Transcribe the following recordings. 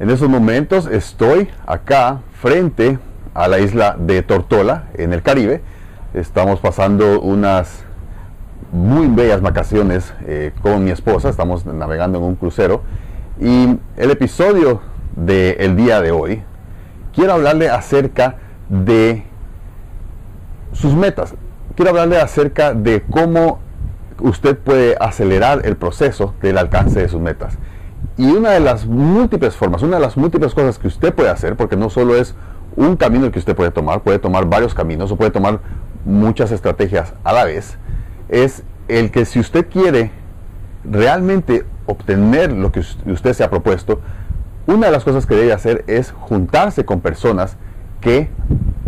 En estos momentos estoy acá frente a la isla de Tortola, en el Caribe. Estamos pasando unas muy bellas vacaciones eh, con mi esposa, estamos navegando en un crucero. Y el episodio del día de hoy, quiero hablarle acerca de sus metas. Quiero hablarle acerca de cómo usted puede acelerar el proceso del alcance de sus metas. Y una de las múltiples formas, una de las múltiples cosas que usted puede hacer, porque no solo es un camino que usted puede tomar, puede tomar varios caminos o puede tomar muchas estrategias a la vez, es el que si usted quiere realmente obtener lo que usted se ha propuesto, una de las cosas que debe hacer es juntarse con personas que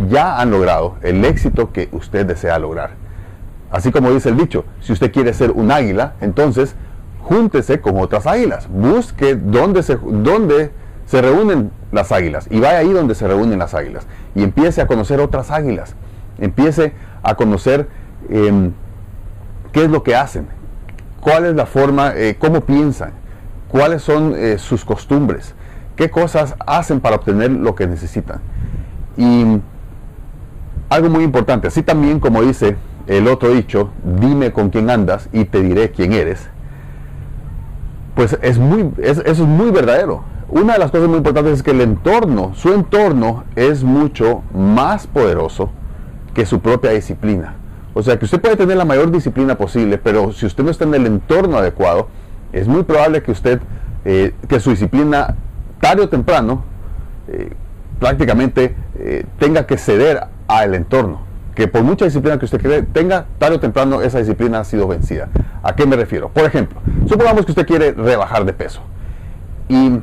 ya han logrado el éxito que usted desea lograr. Así como dice el dicho, si usted quiere ser un águila, entonces júntese con otras águilas, busque dónde se, dónde se reúnen las águilas y vaya ahí donde se reúnen las águilas y empiece a conocer otras águilas, empiece a conocer em, qué es lo que hacen, cuál es la forma, eh, cómo piensan, cuáles son eh, sus costumbres, qué cosas hacen para obtener lo que necesitan. Y algo muy importante, así también como dice el otro dicho, dime con quién andas y te diré quién eres pues es muy, eso es muy verdadero. Una de las cosas muy importantes es que el entorno, su entorno es mucho más poderoso que su propia disciplina. O sea que usted puede tener la mayor disciplina posible, pero si usted no está en el entorno adecuado, es muy probable que usted, eh, que su disciplina tarde o temprano, eh, prácticamente eh, tenga que ceder al entorno que por mucha disciplina que usted tenga, tarde o temprano esa disciplina ha sido vencida. ¿A qué me refiero? Por ejemplo, supongamos que usted quiere rebajar de peso y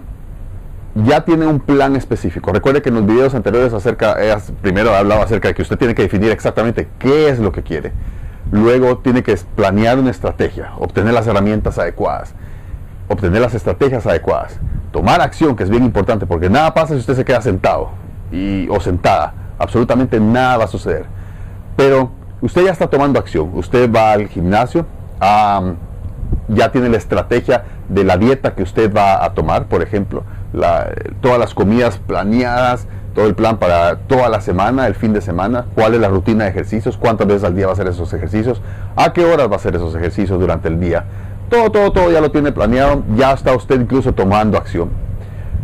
ya tiene un plan específico. Recuerde que en los videos anteriores acerca, primero hablaba acerca de que usted tiene que definir exactamente qué es lo que quiere. Luego tiene que planear una estrategia, obtener las herramientas adecuadas, obtener las estrategias adecuadas, tomar acción, que es bien importante, porque nada pasa si usted se queda sentado y, o sentada. Absolutamente nada va a suceder pero usted ya está tomando acción. Usted va al gimnasio, ya tiene la estrategia de la dieta que usted va a tomar, por ejemplo, todas las comidas planeadas, todo el plan para toda la semana, el fin de semana, cuál es la rutina de ejercicios, cuántas veces al día va a hacer esos ejercicios, a qué horas va a hacer esos ejercicios durante el día. Todo, todo, todo ya lo tiene planeado, ya está usted incluso tomando acción.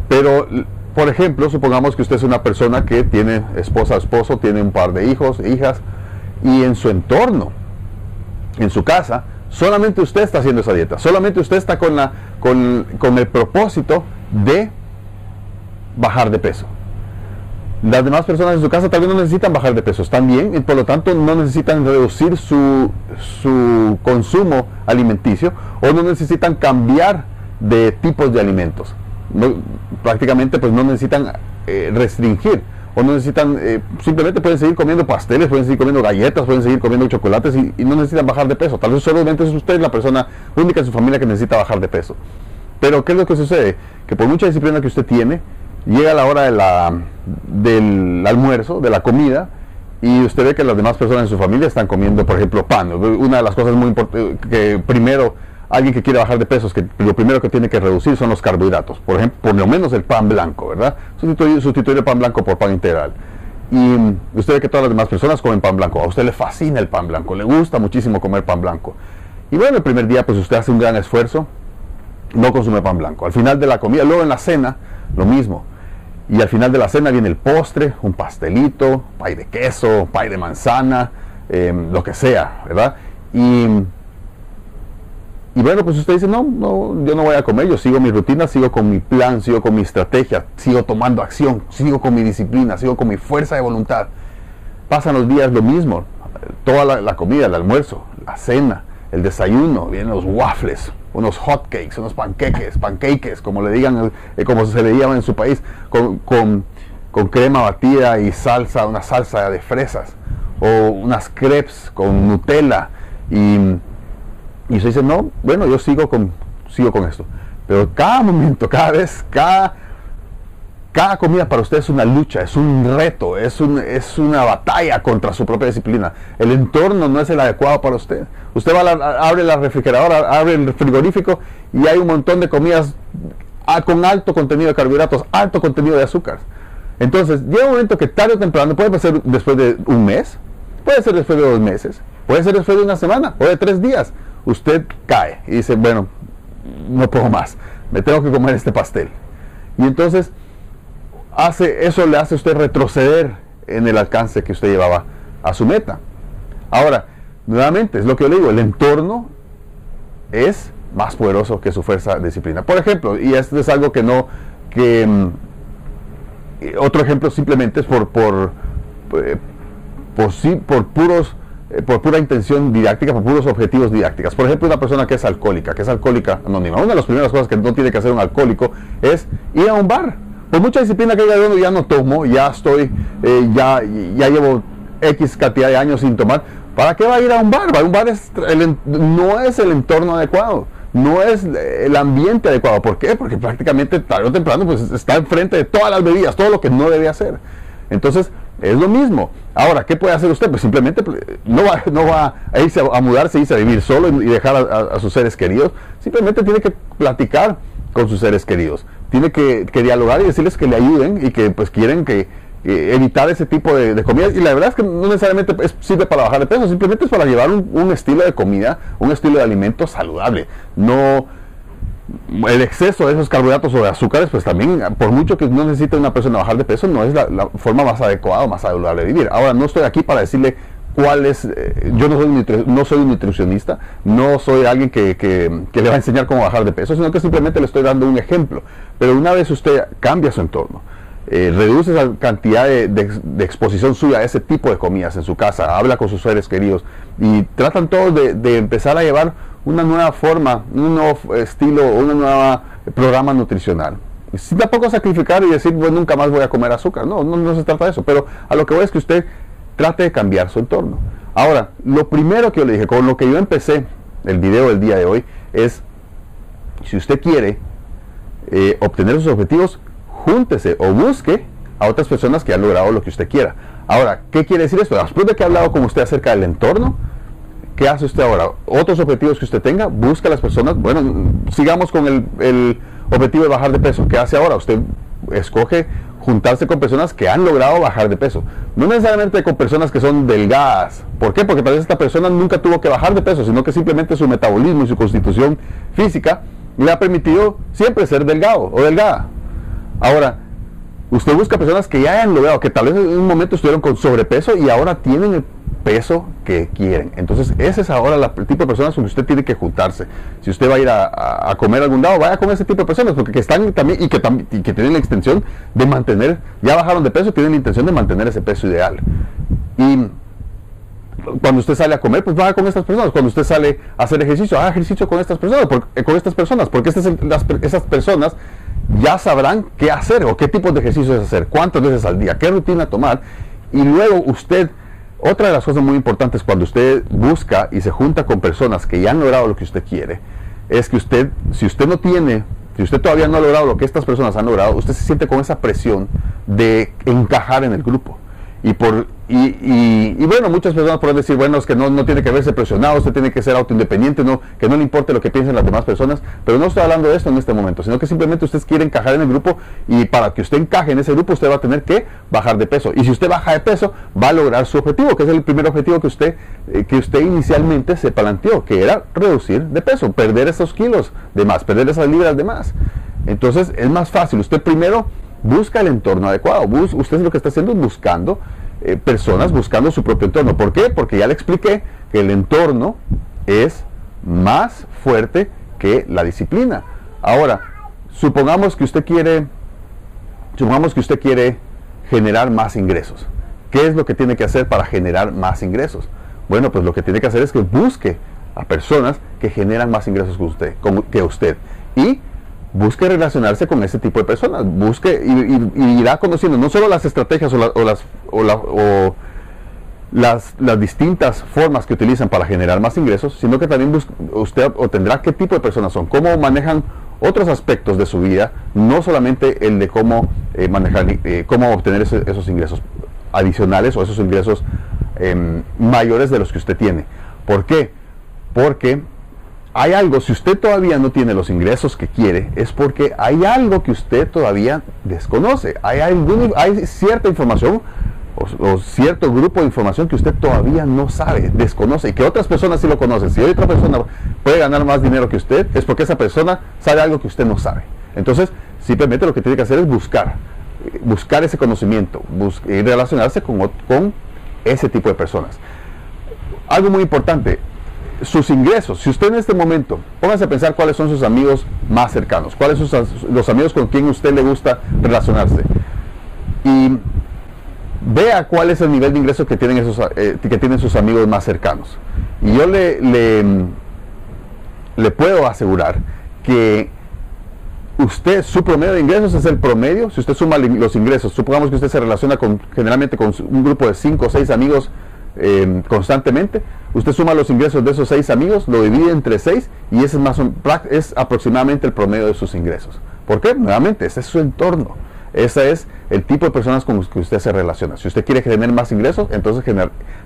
Pero, por ejemplo, supongamos que usted es una persona que tiene esposa, esposo, tiene un par de hijos, hijas, y en su entorno, en su casa, solamente usted está haciendo esa dieta, solamente usted está con, la, con, el propósito de bajar de peso. Las demás personas en su casa también no necesitan bajar de peso, están bien y por lo tanto no necesitan reducir su, su consumo alimenticio o no necesitan cambiar de tipos de alimentos. prácticamente pues no necesitan eh, restringir o no necesitan, eh, simplemente pueden seguir comiendo pasteles, pueden seguir comiendo galletas, pueden seguir comiendo chocolates y, no necesitan bajar de peso. Tal vez solamente es usted la persona única en su familia que necesita bajar de peso. Pero ¿qué es lo que sucede? Que por mucha disciplina que usted tiene, llega la hora de la, del almuerzo, de la comida, y usted ve que las demás personas en su familia están comiendo, por ejemplo, pan. Una de las cosas muy importantes que primero alguien que quiere bajar de peso, que lo primero que tiene que reducir son los carbohidratos. Por ejemplo, por lo menos el pan blanco, ¿verdad? Sustituir, el pan blanco por pan integral. Y usted ve que todas las demás personas comen pan blanco. A usted le fascina el pan blanco, le gusta muchísimo comer pan blanco. Y bueno, el primer día pues usted hace un gran esfuerzo, no consume pan blanco. Al final de la comida, luego en la cena, lo mismo. Y al final de la cena viene el postre, un pastelito, pay de queso, pay de manzana, em, lo que sea, ¿verdad? Y y bueno, pues usted dice, no, no, yo no voy a comer, yo sigo mi rutina, sigo con mi plan, sigo con mi estrategia, sigo tomando acción, sigo con mi disciplina, sigo con mi fuerza de voluntad. Pasan los días lo mismo, toda la, comida, el almuerzo, la cena, el desayuno, vienen los waffles, unos hot cakes, unos panqueques, pancakes, como le digan, eh, como se le llama en su país, con, con crema batida y salsa, una salsa de fresas, o unas crepes con Nutella y y usted dice, no, bueno, yo sigo con, sigo con esto. Pero cada momento, cada vez, cada, cada comida para usted es una lucha, es un reto, es, un, es una batalla contra su propia disciplina. El entorno no es el adecuado para usted. Usted va a abre la refrigeradora, abre el frigorífico y hay un montón de comidas con alto contenido de carbohidratos, alto contenido de azúcar. Entonces, llega un momento que tarde o temprano, puede ser después de un mes, puede ser después de dos meses, puede ser después de una semana o de tres días, usted cae y dice, bueno, no puedo más, me tengo que comer este pastel. Y entonces, hace, eso le hace a usted retroceder en el alcance que usted llevaba a su meta. Ahora, nuevamente, es lo que yo le digo, el entorno es más poderoso que su fuerza disciplina. Por ejemplo, y esto es algo que no, que mm, otro ejemplo simplemente es por, por, eh, por, por puros eh, por pura intención didáctica, por puros objetivos didácticos. Por ejemplo, una persona que es alcohólica, que es alcohólica anónima. Una de las primeras cosas que no tiene que hacer un alcohólico es ir a un bar. Por mucha disciplina que haya ya no tomo, ya estoy, eh, ya, ya llevo X cantidad de años sin tomar. ¿Para qué va a ir a un bar? Un bar es no es el entorno adecuado no es el ambiente adecuado. ¿Por qué? Porque prácticamente tarde o temprano pues, está enfrente de todas las bebidas, todo lo que no debe hacer. Entonces, es lo mismo. Ahora, ¿qué puede hacer usted? Pues simplemente pues, no va, no va a irse a, mudarse, irse a vivir solo y dejar a, sus seres queridos. Simplemente tiene que platicar con sus seres queridos. Tiene que, que dialogar y decirles que le ayuden y que pues quieren que, evitar ese tipo de, comidas. Y la verdad es que no necesariamente es, sirve para bajar de peso, simplemente es para llevar un, estilo de comida, un estilo de alimento saludable. No el exceso de esos carbohidratos o de azúcares, pues también, por mucho que no necesite una persona bajar de peso, no es la, forma más adecuada o más saludable de vivir. Ahora, no estoy aquí para decirle cuál es, eh, yo no soy, no soy un nutricionista, no soy alguien que, que, le va a enseñar cómo bajar de peso, sino que simplemente le estoy dando un ejemplo. Pero una vez usted cambia su entorno, eh, reduce esa cantidad de, exposición suya a ese tipo de comidas en su casa, habla con sus seres queridos y tratan todos de, empezar a llevar una nueva forma, un nuevo estilo, un nuevo programa nutricional. Sin tampoco sacrificar y decir, bueno, nunca más voy a comer azúcar. No, no, se trata de eso. Pero a lo que voy es que usted trate de cambiar su entorno. Ahora, lo primero que yo le dije, con lo que yo empecé el video del día de hoy, es, si usted quiere eh, obtener sus objetivos, júntese o busque a otras personas que han logrado lo que usted quiera. Ahora, ¿qué quiere decir esto? Después de que ha hablado con usted acerca del entorno, ¿qué hace usted ahora? Otros objetivos que usted tenga, busca a las personas. Bueno, sigamos con el, objetivo de bajar de peso. ¿Qué hace ahora? Usted escoge juntarse con personas que han logrado bajar de peso. No necesariamente con personas que son delgadas. ¿Por qué? Porque tal vez esta persona nunca tuvo que bajar de peso, sino que simplemente su metabolismo y su constitución física le ha permitido siempre ser delgado o delgada. Ahora, usted busca personas que ya hayan logrado, que tal vez en un momento estuvieron con sobrepeso y ahora tienen el peso que quieren. Entonces, ese es ahora el tipo de personas con que usted tiene que juntarse. Si usted va a ir a, comer a algún lado, vaya con ese tipo de personas, porque que están también y que, y que tienen la extensión de mantener, ya bajaron de peso, tienen la intención de mantener ese peso ideal. Y cuando usted sale a comer, pues vaya con estas personas. Cuando usted sale a hacer ejercicio, haga ejercicio con estas personas, eh, con estas personas, porque estas, esas personas ya sabrán qué hacer o qué tipo de ejercicios hacer, cuántas veces al día, qué rutina tomar. Y luego usted, otra de las cosas muy importantes cuando usted busca y se junta con personas que ya han logrado lo que usted quiere, es que usted, si usted no tiene, si usted todavía no ha logrado lo que estas personas han logrado, usted se siente con esa presión de encajar en el grupo. Y por y, bueno, muchas personas pueden decir, bueno, es que no, no tiene que verse presionado, usted tiene que ser autoindependiente, no, que no le importe lo que piensen las demás personas, pero no estoy hablando de esto en este momento, sino que simplemente usted quiere encajar en el grupo y para que usted encaje en ese grupo usted va a tener que bajar de peso. Y si usted baja de peso, va a lograr su objetivo, que es el primer objetivo que usted, eh, que usted inicialmente se planteó, que era reducir de peso, perder esos kilos de más, perder esas libras de más. Entonces es más fácil, usted primero busca el entorno adecuado, usted lo que está haciendo es buscando eh, personas buscando su propio entorno. ¿Por qué? Porque ya le expliqué que el entorno es más fuerte que la disciplina. Ahora, supongamos que usted quiere, supongamos que usted quiere generar más ingresos. ¿Qué es lo que tiene que hacer para generar más ingresos? Bueno, pues lo que tiene que hacer es que busque a personas que generan más ingresos que usted, que usted. Y busque relacionarse con ese tipo de personas, busque y, irá conociendo no solo las estrategias o, las, o, las, distintas formas que utilizan para generar más ingresos, sino que también usted obtendrá qué tipo de personas son, cómo manejan otros aspectos de su vida, no solamente el de cómo eh, manejar, eh, cómo obtener esos ingresos adicionales o esos ingresos em, mayores de los que usted tiene. ¿Por qué? Porque hay algo, si usted todavía no tiene los ingresos que quiere, es porque hay algo que usted todavía desconoce. Hay, hay cierta información o, cierto grupo de información que usted todavía no sabe, desconoce y que otras personas sí lo conocen. Si otra persona puede ganar más dinero que usted, es porque esa persona sabe algo que usted no sabe. Entonces, simplemente lo que tiene que hacer es buscar, buscar ese conocimiento y relacionarse con ese tipo de personas. Algo muy importante, sus ingresos. Si usted en este momento, póngase a pensar cuáles son sus amigos más cercanos, cuáles son los amigos con quien usted le gusta relacionarse. Y vea cuál es el nivel de ingresos que tienen, esos, eh, que tienen sus amigos más cercanos. Y yo le, le, le puedo asegurar que usted, su promedio de ingresos es el promedio, si usted suma los ingresos, supongamos que usted se relaciona con, generalmente con un grupo de 5 o 6 amigos Em, constantemente, usted suma los ingresos de esos seis amigos, lo divide entre seis y ese es, más, es aproximadamente el promedio de sus ingresos. ¿Por qué? Nuevamente, ese es su entorno. Ese es el tipo de personas con las que usted se relaciona. Si usted quiere tener más ingresos, entonces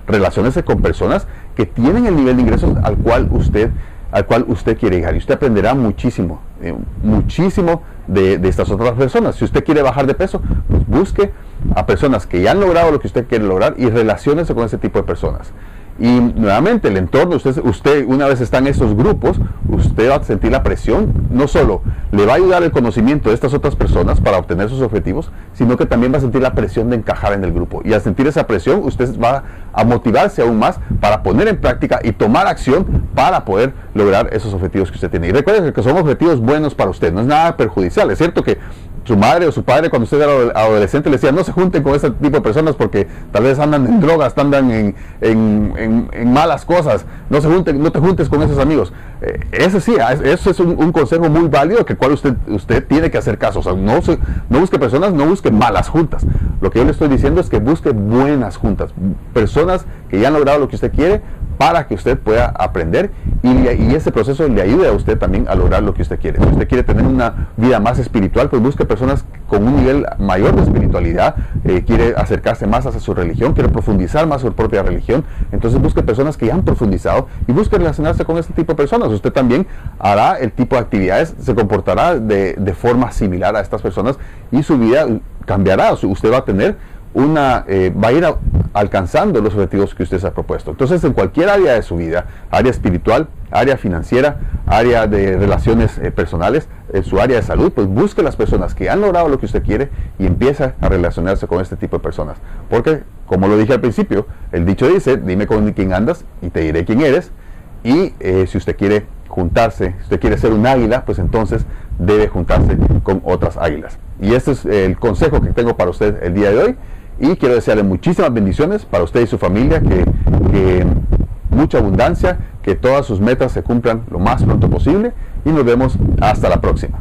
relacionese con personas que tienen el nivel de ingresos al cual usted al cual usted quiere llegar. Y usted aprenderá muchísimo, eh, muchísimo de, estas otras personas. Si usted quiere bajar de peso, pues busque a personas que ya han logrado lo que usted quiere lograr y relaciónese con ese tipo de personas. Y nuevamente el entorno, usted, usted una vez está en estos grupos, usted va a sentir la presión, no solo le va a ayudar el conocimiento de estas otras personas para obtener sus objetivos, sino que también va a sentir la presión de encajar en el grupo. Y al sentir esa presión, usted va a motivarse aún más para poner en práctica y tomar acción para poder lograr esos objetivos que usted tiene. Y recuerde que son objetivos buenos para usted, no es nada perjudicial. Es cierto que su madre o su padre cuando usted era adolescente le decía no se junten con ese tipo de personas porque tal vez andan en drogas, andan en, en, malas cosas, no se junten, no te juntes con esos amigos. Eh, ese sí, eso es un, consejo muy válido que cual usted, usted tiene que hacer caso. O sea, no, no busque personas, no busque malas juntas. Lo que yo le estoy diciendo es que busque buenas juntas, personas que ya han logrado lo que usted quiere, para que usted pueda aprender y, ese proceso le ayude a usted también a lograr lo que usted quiere. Si usted quiere tener una vida más espiritual, pues busque personas con un nivel mayor de espiritualidad, eh, quiere acercarse más hacia su religión, quiere profundizar más su propia religión, entonces busque personas que ya han profundizado y busque relacionarse con este tipo de personas. Usted también hará el tipo de actividades, se comportará de, de forma similar a estas personas y su vida cambiará. Usted va a tener una, eh, va a ir alcanzando los objetivos que usted se ha propuesto. Entonces, en cualquier área de su vida, área espiritual, área financiera, área de relaciones eh, personales, en su área de salud, pues busque las personas que han logrado lo que usted quiere y empieza a relacionarse con este tipo de personas. Porque, como lo dije al principio, el dicho dice, dime con quién andas y te diré quién eres. Y eh, si usted quiere juntarse, si usted quiere ser un águila, pues entonces debe juntarse con otras águilas. Y este es el consejo que tengo para usted el día de hoy y quiero desearle muchísimas bendiciones para usted y su familia, que, mucha abundancia, que todas sus metas se cumplan lo más pronto posible y nos vemos hasta la próxima.